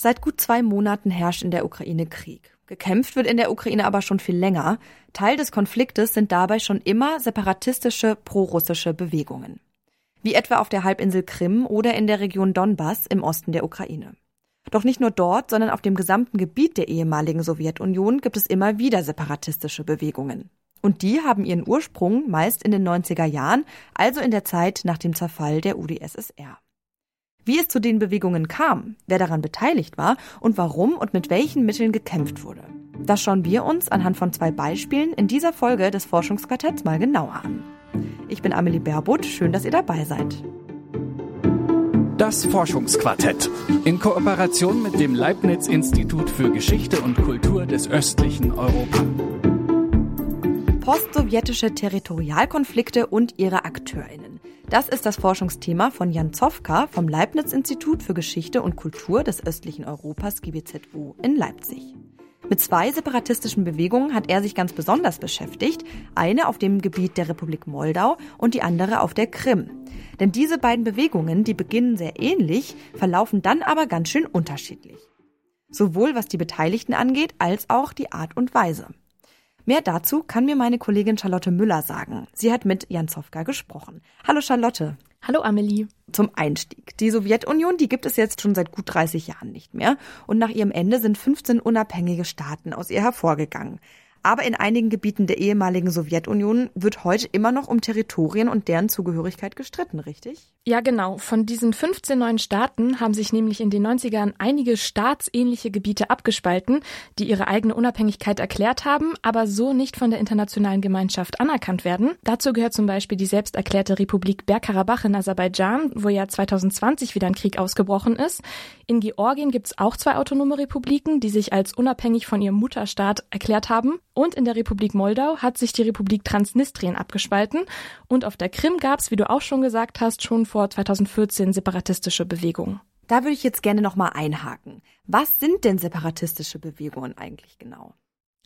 Seit gut zwei Monaten herrscht in der Ukraine Krieg. Gekämpft wird in der Ukraine aber schon viel länger. Teil des Konfliktes sind dabei schon immer separatistische prorussische Bewegungen. Wie etwa auf der Halbinsel Krim oder in der Region Donbass im Osten der Ukraine. Doch nicht nur dort, sondern auf dem gesamten Gebiet der ehemaligen Sowjetunion gibt es immer wieder separatistische Bewegungen. Und die haben ihren Ursprung meist in den 90er Jahren, also in der Zeit nach dem Zerfall der UdSSR. Wie es zu den Bewegungen kam, wer daran beteiligt war und warum und mit welchen Mitteln gekämpft wurde. Das schauen wir uns anhand von zwei Beispielen in dieser Folge des Forschungsquartetts mal genauer an. Ich bin Amelie Berbot, schön, dass ihr dabei seid. Das Forschungsquartett in Kooperation mit dem Leibniz Institut für Geschichte und Kultur des östlichen Europa. Postsowjetische Territorialkonflikte und ihre Akteurinnen. Das ist das Forschungsthema von Jan Zofka vom Leibniz-Institut für Geschichte und Kultur des östlichen Europas GBZU in Leipzig. Mit zwei separatistischen Bewegungen hat er sich ganz besonders beschäftigt, eine auf dem Gebiet der Republik Moldau und die andere auf der Krim. Denn diese beiden Bewegungen, die beginnen sehr ähnlich, verlaufen dann aber ganz schön unterschiedlich. Sowohl was die Beteiligten angeht, als auch die Art und Weise. Mehr dazu kann mir meine Kollegin Charlotte Müller sagen. Sie hat mit Jan Zofka gesprochen. Hallo Charlotte. Hallo Amelie. Zum Einstieg. Die Sowjetunion, die gibt es jetzt schon seit gut 30 Jahren nicht mehr. Und nach ihrem Ende sind 15 unabhängige Staaten aus ihr hervorgegangen. Aber in einigen Gebieten der ehemaligen Sowjetunion wird heute immer noch um Territorien und deren Zugehörigkeit gestritten, richtig? Ja, genau. Von diesen 15 neuen Staaten haben sich nämlich in den 90ern einige staatsähnliche Gebiete abgespalten, die ihre eigene Unabhängigkeit erklärt haben, aber so nicht von der internationalen Gemeinschaft anerkannt werden. Dazu gehört zum Beispiel die selbst erklärte Republik Bergkarabach in Aserbaidschan, wo ja 2020 wieder ein Krieg ausgebrochen ist. In Georgien gibt es auch zwei autonome Republiken, die sich als unabhängig von ihrem Mutterstaat erklärt haben. Und in der Republik Moldau hat sich die Republik Transnistrien abgespalten. Und auf der Krim gab es, wie du auch schon gesagt hast, schon vor 2014 separatistische Bewegungen. Da würde ich jetzt gerne nochmal einhaken. Was sind denn separatistische Bewegungen eigentlich genau?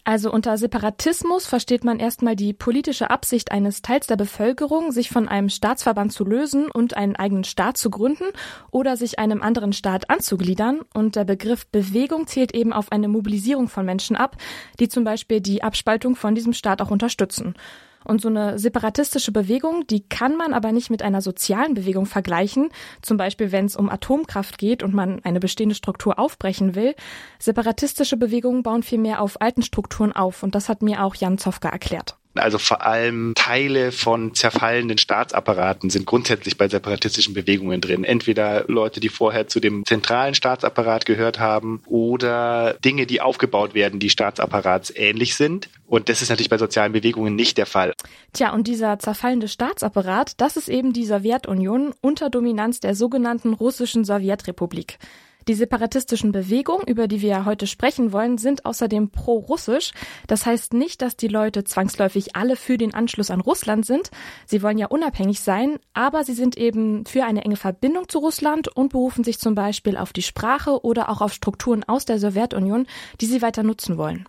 Also unter Separatismus versteht man erstmal die politische Absicht eines Teils der Bevölkerung, sich von einem Staatsverband zu lösen und einen eigenen Staat zu gründen oder sich einem anderen Staat anzugliedern. Und der Begriff Bewegung zählt eben auf eine Mobilisierung von Menschen ab, die zum Beispiel die Abspaltung von diesem Staat auch unterstützen. Und so eine separatistische Bewegung, die kann man aber nicht mit einer sozialen Bewegung vergleichen. Zum Beispiel, wenn es um Atomkraft geht und man eine bestehende Struktur aufbrechen will. Separatistische Bewegungen bauen vielmehr auf alten Strukturen auf. Und das hat mir auch Jan Zofka erklärt. Also vor allem Teile von zerfallenden Staatsapparaten sind grundsätzlich bei separatistischen Bewegungen drin. Entweder Leute, die vorher zu dem zentralen Staatsapparat gehört haben oder Dinge, die aufgebaut werden, die Staatsapparats ähnlich sind. Und das ist natürlich bei sozialen Bewegungen nicht der Fall. Tja, und dieser zerfallende Staatsapparat, das ist eben die Sowjetunion unter Dominanz der sogenannten russischen Sowjetrepublik. Die separatistischen Bewegungen, über die wir heute sprechen wollen, sind außerdem pro-russisch. Das heißt nicht, dass die Leute zwangsläufig alle für den Anschluss an Russland sind. Sie wollen ja unabhängig sein, aber sie sind eben für eine enge Verbindung zu Russland und berufen sich zum Beispiel auf die Sprache oder auch auf Strukturen aus der Sowjetunion, die sie weiter nutzen wollen.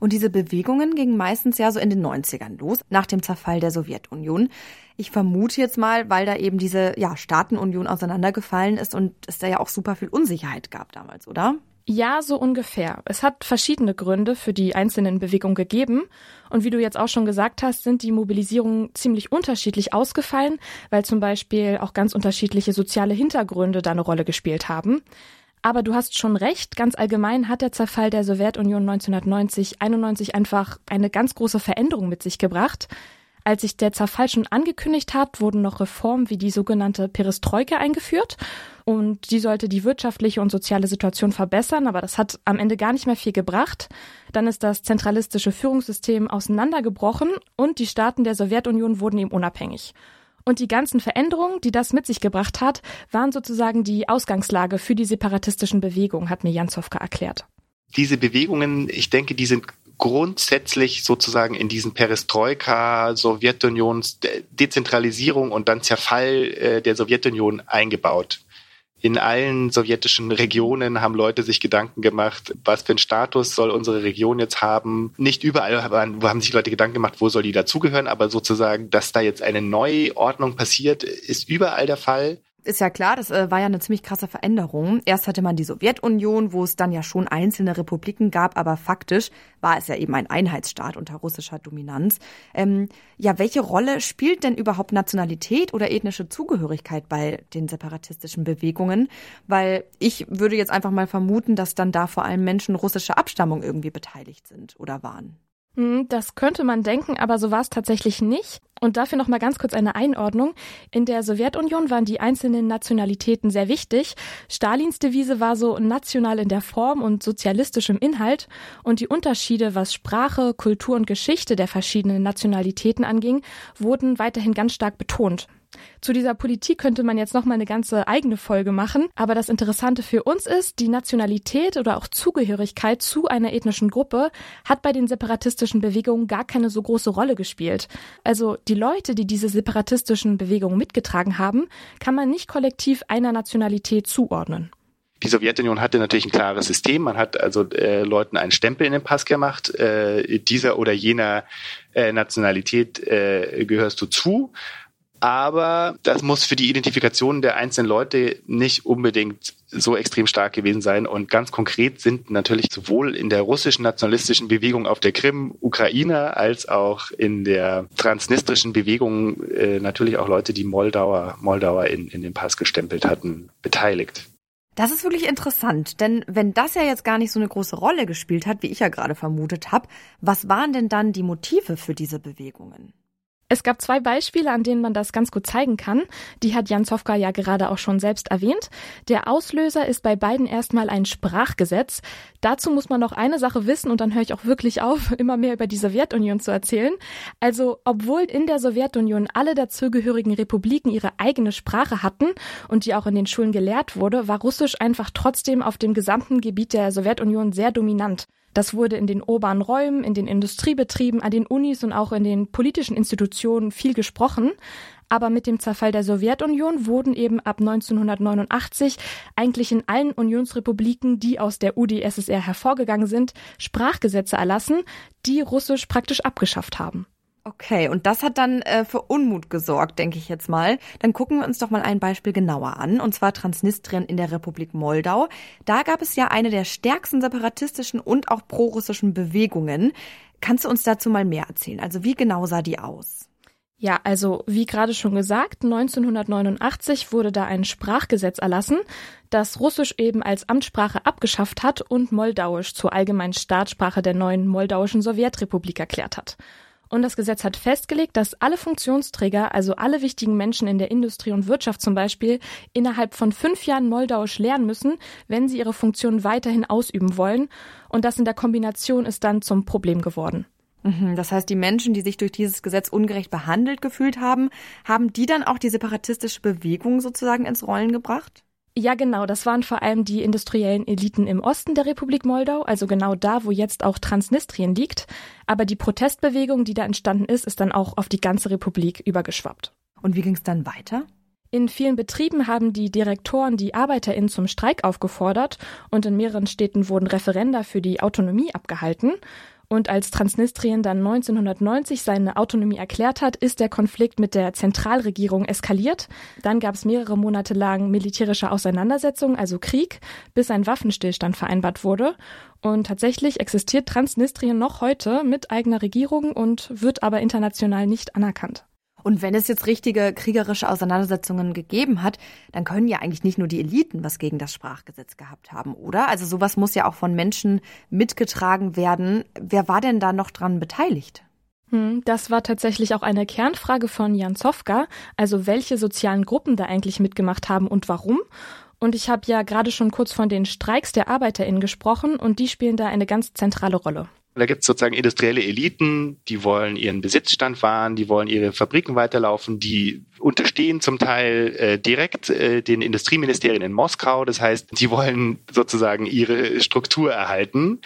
Und diese Bewegungen gingen meistens ja so in den 90ern los, nach dem Zerfall der Sowjetunion. Ich vermute jetzt mal, weil da eben diese ja, Staatenunion auseinandergefallen ist und es da ja auch super viel Unsicherheit gab damals, oder? Ja, so ungefähr. Es hat verschiedene Gründe für die einzelnen Bewegungen gegeben. Und wie du jetzt auch schon gesagt hast, sind die Mobilisierungen ziemlich unterschiedlich ausgefallen, weil zum Beispiel auch ganz unterschiedliche soziale Hintergründe da eine Rolle gespielt haben. Aber du hast schon recht, ganz allgemein hat der Zerfall der Sowjetunion 1990, 91 einfach eine ganz große Veränderung mit sich gebracht. Als sich der Zerfall schon angekündigt hat, wurden noch Reformen wie die sogenannte Perestroika eingeführt und die sollte die wirtschaftliche und soziale Situation verbessern, aber das hat am Ende gar nicht mehr viel gebracht. Dann ist das zentralistische Führungssystem auseinandergebrochen und die Staaten der Sowjetunion wurden ihm unabhängig. Und die ganzen Veränderungen, die das mit sich gebracht hat, waren sozusagen die Ausgangslage für die separatistischen Bewegungen, hat mir Janzowka erklärt. Diese Bewegungen, ich denke, die sind grundsätzlich sozusagen in diesen Perestroika, Sowjetunions Dezentralisierung und dann Zerfall äh, der Sowjetunion eingebaut in allen sowjetischen Regionen haben Leute sich Gedanken gemacht, was für einen Status soll unsere Region jetzt haben. Nicht überall haben sich Leute Gedanken gemacht, wo soll die dazugehören, aber sozusagen, dass da jetzt eine Neuordnung passiert, ist überall der Fall. Ist ja klar, das äh, war ja eine ziemlich krasse Veränderung. Erst hatte man die Sowjetunion, wo es dann ja schon einzelne Republiken gab, aber faktisch war es ja eben ein Einheitsstaat unter russischer Dominanz. Ähm, ja, welche Rolle spielt denn überhaupt Nationalität oder ethnische Zugehörigkeit bei den separatistischen Bewegungen? Weil ich würde jetzt einfach mal vermuten, dass dann da vor allem Menschen russischer Abstammung irgendwie beteiligt sind oder waren. Hm, das könnte man denken, aber so war es tatsächlich nicht. Und dafür noch mal ganz kurz eine Einordnung. In der Sowjetunion waren die einzelnen Nationalitäten sehr wichtig. Stalins Devise war so national in der Form und sozialistisch im Inhalt. Und die Unterschiede, was Sprache, Kultur und Geschichte der verschiedenen Nationalitäten anging, wurden weiterhin ganz stark betont. Zu dieser Politik könnte man jetzt noch mal eine ganze eigene Folge machen, aber das Interessante für uns ist, die Nationalität oder auch Zugehörigkeit zu einer ethnischen Gruppe hat bei den separatistischen Bewegungen gar keine so große Rolle gespielt. Also die Leute, die diese separatistischen Bewegungen mitgetragen haben, kann man nicht kollektiv einer Nationalität zuordnen. Die Sowjetunion hatte natürlich ein klares System. Man hat also äh, Leuten einen Stempel in den Pass gemacht. Äh, dieser oder jener äh, Nationalität äh, gehörst du zu aber das muss für die Identifikation der einzelnen Leute nicht unbedingt so extrem stark gewesen sein. Und ganz konkret sind natürlich sowohl in der russischen nationalistischen Bewegung auf der Krim Ukrainer als auch in der transnistrischen Bewegung äh, natürlich auch Leute, die Moldauer, Moldauer in, in den Pass gestempelt hatten, beteiligt. Das ist wirklich interessant, denn wenn das ja jetzt gar nicht so eine große Rolle gespielt hat, wie ich ja gerade vermutet habe, was waren denn dann die Motive für diese Bewegungen? Es gab zwei Beispiele, an denen man das ganz gut zeigen kann. Die hat Jan Zofka ja gerade auch schon selbst erwähnt. Der Auslöser ist bei beiden erstmal ein Sprachgesetz. Dazu muss man noch eine Sache wissen und dann höre ich auch wirklich auf, immer mehr über die Sowjetunion zu erzählen. Also, obwohl in der Sowjetunion alle dazugehörigen Republiken ihre eigene Sprache hatten und die auch in den Schulen gelehrt wurde, war Russisch einfach trotzdem auf dem gesamten Gebiet der Sowjetunion sehr dominant. Das wurde in den urbanen Räumen, in den Industriebetrieben, an den Unis und auch in den politischen Institutionen viel gesprochen. Aber mit dem Zerfall der Sowjetunion wurden eben ab 1989 eigentlich in allen Unionsrepubliken, die aus der UdSSR hervorgegangen sind, Sprachgesetze erlassen, die Russisch praktisch abgeschafft haben. Okay, und das hat dann äh, für Unmut gesorgt, denke ich jetzt mal. Dann gucken wir uns doch mal ein Beispiel genauer an, und zwar Transnistrien in der Republik Moldau. Da gab es ja eine der stärksten separatistischen und auch prorussischen Bewegungen. Kannst du uns dazu mal mehr erzählen? Also wie genau sah die aus? Ja, also wie gerade schon gesagt, 1989 wurde da ein Sprachgesetz erlassen, das Russisch eben als Amtssprache abgeschafft hat und Moldauisch zur allgemeinen Staatssprache der neuen moldauischen Sowjetrepublik erklärt hat. Und das Gesetz hat festgelegt, dass alle Funktionsträger, also alle wichtigen Menschen in der Industrie und Wirtschaft zum Beispiel, innerhalb von fünf Jahren Moldauisch lernen müssen, wenn sie ihre Funktion weiterhin ausüben wollen. Und das in der Kombination ist dann zum Problem geworden. Mhm, das heißt, die Menschen, die sich durch dieses Gesetz ungerecht behandelt gefühlt haben, haben die dann auch die separatistische Bewegung sozusagen ins Rollen gebracht? Ja, genau. Das waren vor allem die industriellen Eliten im Osten der Republik Moldau, also genau da, wo jetzt auch Transnistrien liegt. Aber die Protestbewegung, die da entstanden ist, ist dann auch auf die ganze Republik übergeschwappt. Und wie ging es dann weiter? In vielen Betrieben haben die Direktoren die ArbeiterInnen zum Streik aufgefordert und in mehreren Städten wurden Referenda für die Autonomie abgehalten. Und als Transnistrien dann 1990 seine Autonomie erklärt hat, ist der Konflikt mit der Zentralregierung eskaliert. Dann gab es mehrere Monate lang militärische Auseinandersetzungen, also Krieg, bis ein Waffenstillstand vereinbart wurde. Und tatsächlich existiert Transnistrien noch heute mit eigener Regierung und wird aber international nicht anerkannt. Und wenn es jetzt richtige kriegerische Auseinandersetzungen gegeben hat, dann können ja eigentlich nicht nur die Eliten was gegen das Sprachgesetz gehabt haben, oder? Also sowas muss ja auch von Menschen mitgetragen werden. Wer war denn da noch dran beteiligt? Hm, das war tatsächlich auch eine Kernfrage von Jan Zofka, also welche sozialen Gruppen da eigentlich mitgemacht haben und warum. Und ich habe ja gerade schon kurz von den Streiks der ArbeiterInnen gesprochen und die spielen da eine ganz zentrale Rolle. Da gibt es sozusagen industrielle Eliten, die wollen ihren Besitzstand wahren, die wollen ihre Fabriken weiterlaufen, die unterstehen zum Teil äh, direkt äh, den Industrieministerien in Moskau. Das heißt, sie wollen sozusagen ihre Struktur erhalten.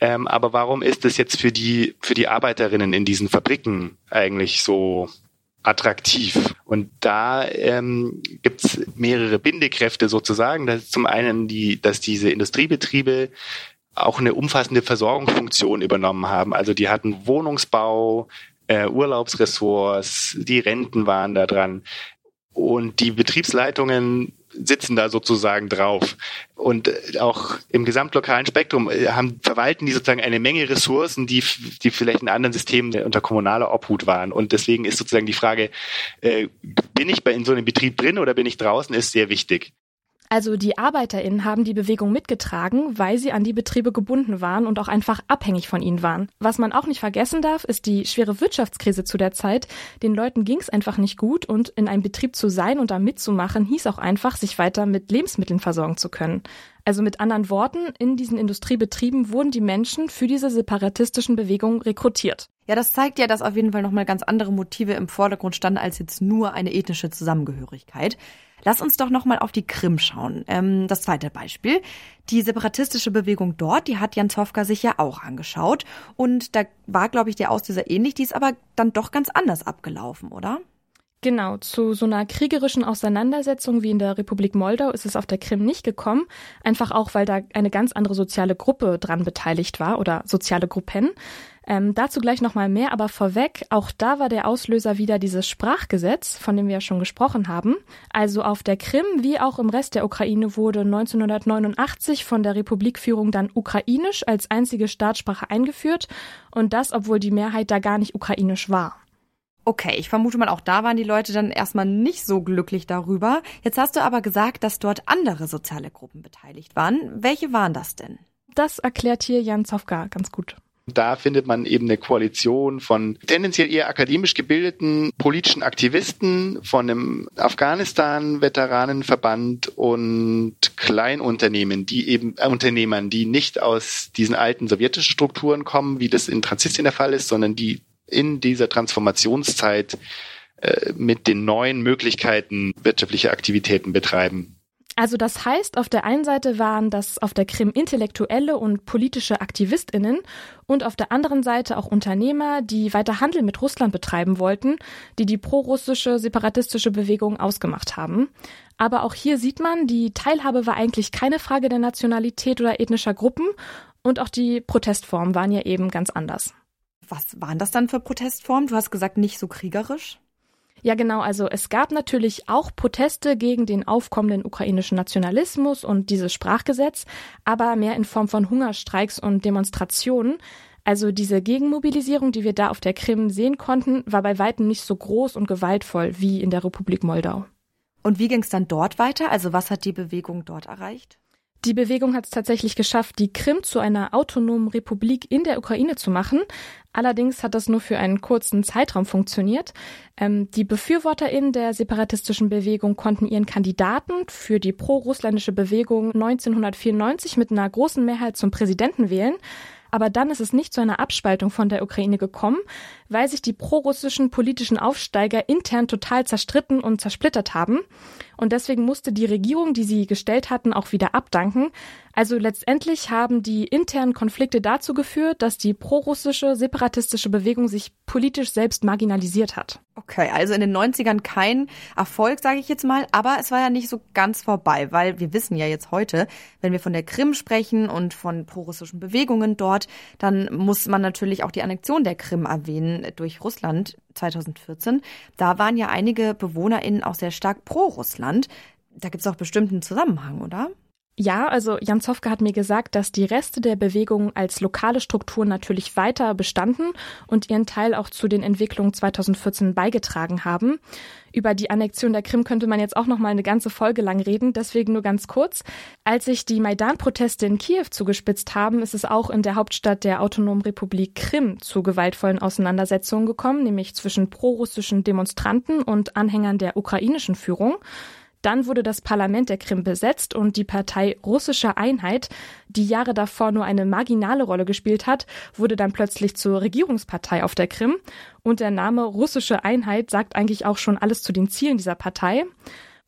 Ähm, aber warum ist es jetzt für die, für die Arbeiterinnen in diesen Fabriken eigentlich so attraktiv. Und da ähm, gibt es mehrere Bindekräfte sozusagen. Das ist zum einen die, dass diese Industriebetriebe auch eine umfassende Versorgungsfunktion übernommen haben. Also die hatten Wohnungsbau, äh, Urlaubsressorts, die Renten waren da dran. und die Betriebsleitungen sitzen da sozusagen drauf. Und äh, auch im gesamtlokalen Spektrum äh, haben, verwalten die sozusagen eine Menge Ressourcen, die, die vielleicht in anderen Systemen unter kommunaler Obhut waren. Und deswegen ist sozusagen die Frage, äh, bin ich bei in so einem Betrieb drin oder bin ich draußen, ist sehr wichtig. Also die ArbeiterInnen haben die Bewegung mitgetragen, weil sie an die Betriebe gebunden waren und auch einfach abhängig von ihnen waren. Was man auch nicht vergessen darf, ist die schwere Wirtschaftskrise zu der Zeit. Den Leuten ging es einfach nicht gut und in einem Betrieb zu sein und da mitzumachen, hieß auch einfach, sich weiter mit Lebensmitteln versorgen zu können. Also mit anderen Worten, in diesen Industriebetrieben wurden die Menschen für diese separatistischen Bewegungen rekrutiert. Ja, das zeigt ja, dass auf jeden Fall nochmal ganz andere Motive im Vordergrund standen als jetzt nur eine ethnische Zusammengehörigkeit. Lass uns doch nochmal auf die Krim schauen. Ähm, das zweite Beispiel. Die separatistische Bewegung dort, die hat Jan Zofka sich ja auch angeschaut. Und da war, glaube ich, der Auslöser ähnlich. Die ist aber dann doch ganz anders abgelaufen, oder? Genau, zu so einer kriegerischen Auseinandersetzung wie in der Republik Moldau ist es auf der Krim nicht gekommen, einfach auch, weil da eine ganz andere soziale Gruppe dran beteiligt war oder soziale Gruppen. Ähm, dazu gleich nochmal mehr, aber vorweg, auch da war der Auslöser wieder dieses Sprachgesetz, von dem wir ja schon gesprochen haben. Also auf der Krim wie auch im Rest der Ukraine wurde 1989 von der Republikführung dann Ukrainisch als einzige Staatssprache eingeführt und das, obwohl die Mehrheit da gar nicht ukrainisch war. Okay, ich vermute mal, auch da waren die Leute dann erstmal nicht so glücklich darüber. Jetzt hast du aber gesagt, dass dort andere soziale Gruppen beteiligt waren. Welche waren das denn? Das erklärt hier Jan Zofka ganz gut. Da findet man eben eine Koalition von tendenziell eher akademisch gebildeten politischen Aktivisten, von einem Afghanistan-Veteranenverband und Kleinunternehmen, die eben äh, Unternehmern, die nicht aus diesen alten sowjetischen Strukturen kommen, wie das in Transnistrien der Fall ist, sondern die in dieser Transformationszeit äh, mit den neuen Möglichkeiten wirtschaftliche Aktivitäten betreiben. Also das heißt, auf der einen Seite waren das auf der Krim intellektuelle und politische Aktivistinnen und auf der anderen Seite auch Unternehmer, die weiter Handel mit Russland betreiben wollten, die die prorussische separatistische Bewegung ausgemacht haben. Aber auch hier sieht man, die Teilhabe war eigentlich keine Frage der Nationalität oder ethnischer Gruppen und auch die Protestformen waren ja eben ganz anders. Was waren das dann für Protestformen? Du hast gesagt, nicht so kriegerisch? Ja, genau. Also es gab natürlich auch Proteste gegen den aufkommenden ukrainischen Nationalismus und dieses Sprachgesetz, aber mehr in Form von Hungerstreiks und Demonstrationen. Also diese Gegenmobilisierung, die wir da auf der Krim sehen konnten, war bei weitem nicht so groß und gewaltvoll wie in der Republik Moldau. Und wie ging es dann dort weiter? Also was hat die Bewegung dort erreicht? Die Bewegung hat es tatsächlich geschafft, die Krim zu einer autonomen Republik in der Ukraine zu machen. Allerdings hat das nur für einen kurzen Zeitraum funktioniert. Ähm, die BefürworterInnen der separatistischen Bewegung konnten ihren Kandidaten für die pro-russländische Bewegung 1994 mit einer großen Mehrheit zum Präsidenten wählen. Aber dann ist es nicht zu einer Abspaltung von der Ukraine gekommen, weil sich die prorussischen politischen Aufsteiger intern total zerstritten und zersplittert haben. Und deswegen musste die Regierung, die sie gestellt hatten, auch wieder abdanken. Also letztendlich haben die internen Konflikte dazu geführt, dass die prorussische separatistische Bewegung sich politisch selbst marginalisiert hat. Okay, also in den 90ern kein Erfolg, sage ich jetzt mal, aber es war ja nicht so ganz vorbei, weil wir wissen ja jetzt heute, wenn wir von der Krim sprechen und von prorussischen Bewegungen dort, dann muss man natürlich auch die Annexion der Krim erwähnen durch Russland 2014. Da waren ja einige BewohnerInnen auch sehr stark pro Russland. Da gibt es auch bestimmten Zusammenhang, oder? Ja, also Jan Zofke hat mir gesagt, dass die Reste der Bewegung als lokale Strukturen natürlich weiter bestanden und ihren Teil auch zu den Entwicklungen 2014 beigetragen haben. Über die Annexion der Krim könnte man jetzt auch noch mal eine ganze Folge lang reden, deswegen nur ganz kurz. Als sich die Maidan-Proteste in Kiew zugespitzt haben, ist es auch in der Hauptstadt der Autonomen Republik Krim zu gewaltvollen Auseinandersetzungen gekommen, nämlich zwischen prorussischen Demonstranten und Anhängern der ukrainischen Führung. Dann wurde das Parlament der Krim besetzt und die Partei Russische Einheit, die Jahre davor nur eine marginale Rolle gespielt hat, wurde dann plötzlich zur Regierungspartei auf der Krim. Und der Name Russische Einheit sagt eigentlich auch schon alles zu den Zielen dieser Partei.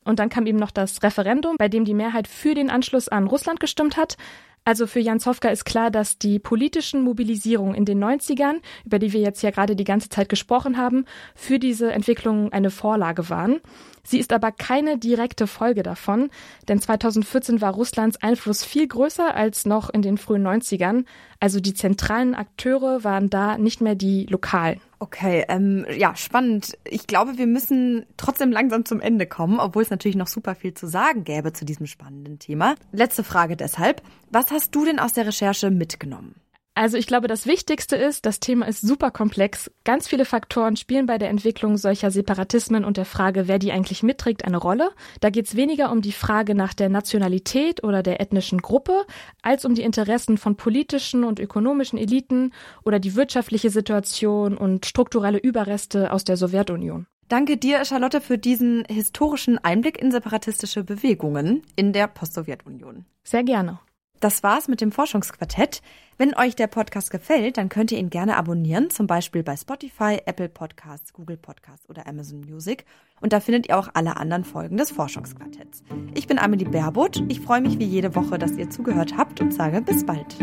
Und dann kam eben noch das Referendum, bei dem die Mehrheit für den Anschluss an Russland gestimmt hat. Also für Jan Zofka ist klar, dass die politischen Mobilisierungen in den 90ern, über die wir jetzt ja gerade die ganze Zeit gesprochen haben, für diese Entwicklung eine Vorlage waren. Sie ist aber keine direkte Folge davon, denn 2014 war Russlands Einfluss viel größer als noch in den frühen 90ern. Also die zentralen Akteure waren da nicht mehr die lokalen. Okay, ähm, ja, spannend. Ich glaube, wir müssen trotzdem langsam zum Ende kommen, obwohl es natürlich noch super viel zu sagen gäbe zu diesem spannenden Thema. Letzte Frage deshalb. Was hast du denn aus der Recherche mitgenommen? Also ich glaube, das Wichtigste ist, das Thema ist super komplex. Ganz viele Faktoren spielen bei der Entwicklung solcher Separatismen und der Frage, wer die eigentlich mitträgt, eine Rolle. Da geht es weniger um die Frage nach der Nationalität oder der ethnischen Gruppe, als um die Interessen von politischen und ökonomischen Eliten oder die wirtschaftliche Situation und strukturelle Überreste aus der Sowjetunion. Danke dir, Charlotte, für diesen historischen Einblick in separatistische Bewegungen in der Post-Sowjetunion. Sehr gerne. Das war's mit dem Forschungsquartett. Wenn euch der Podcast gefällt, dann könnt ihr ihn gerne abonnieren, zum Beispiel bei Spotify, Apple Podcasts, Google Podcasts oder Amazon Music. Und da findet ihr auch alle anderen Folgen des Forschungsquartetts. Ich bin Amelie Baerbutt. Ich freue mich wie jede Woche, dass ihr zugehört habt und sage bis bald.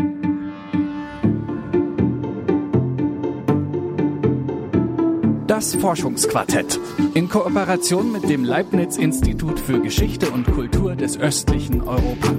Das Forschungsquartett in Kooperation mit dem Leibniz Institut für Geschichte und Kultur des östlichen Europa.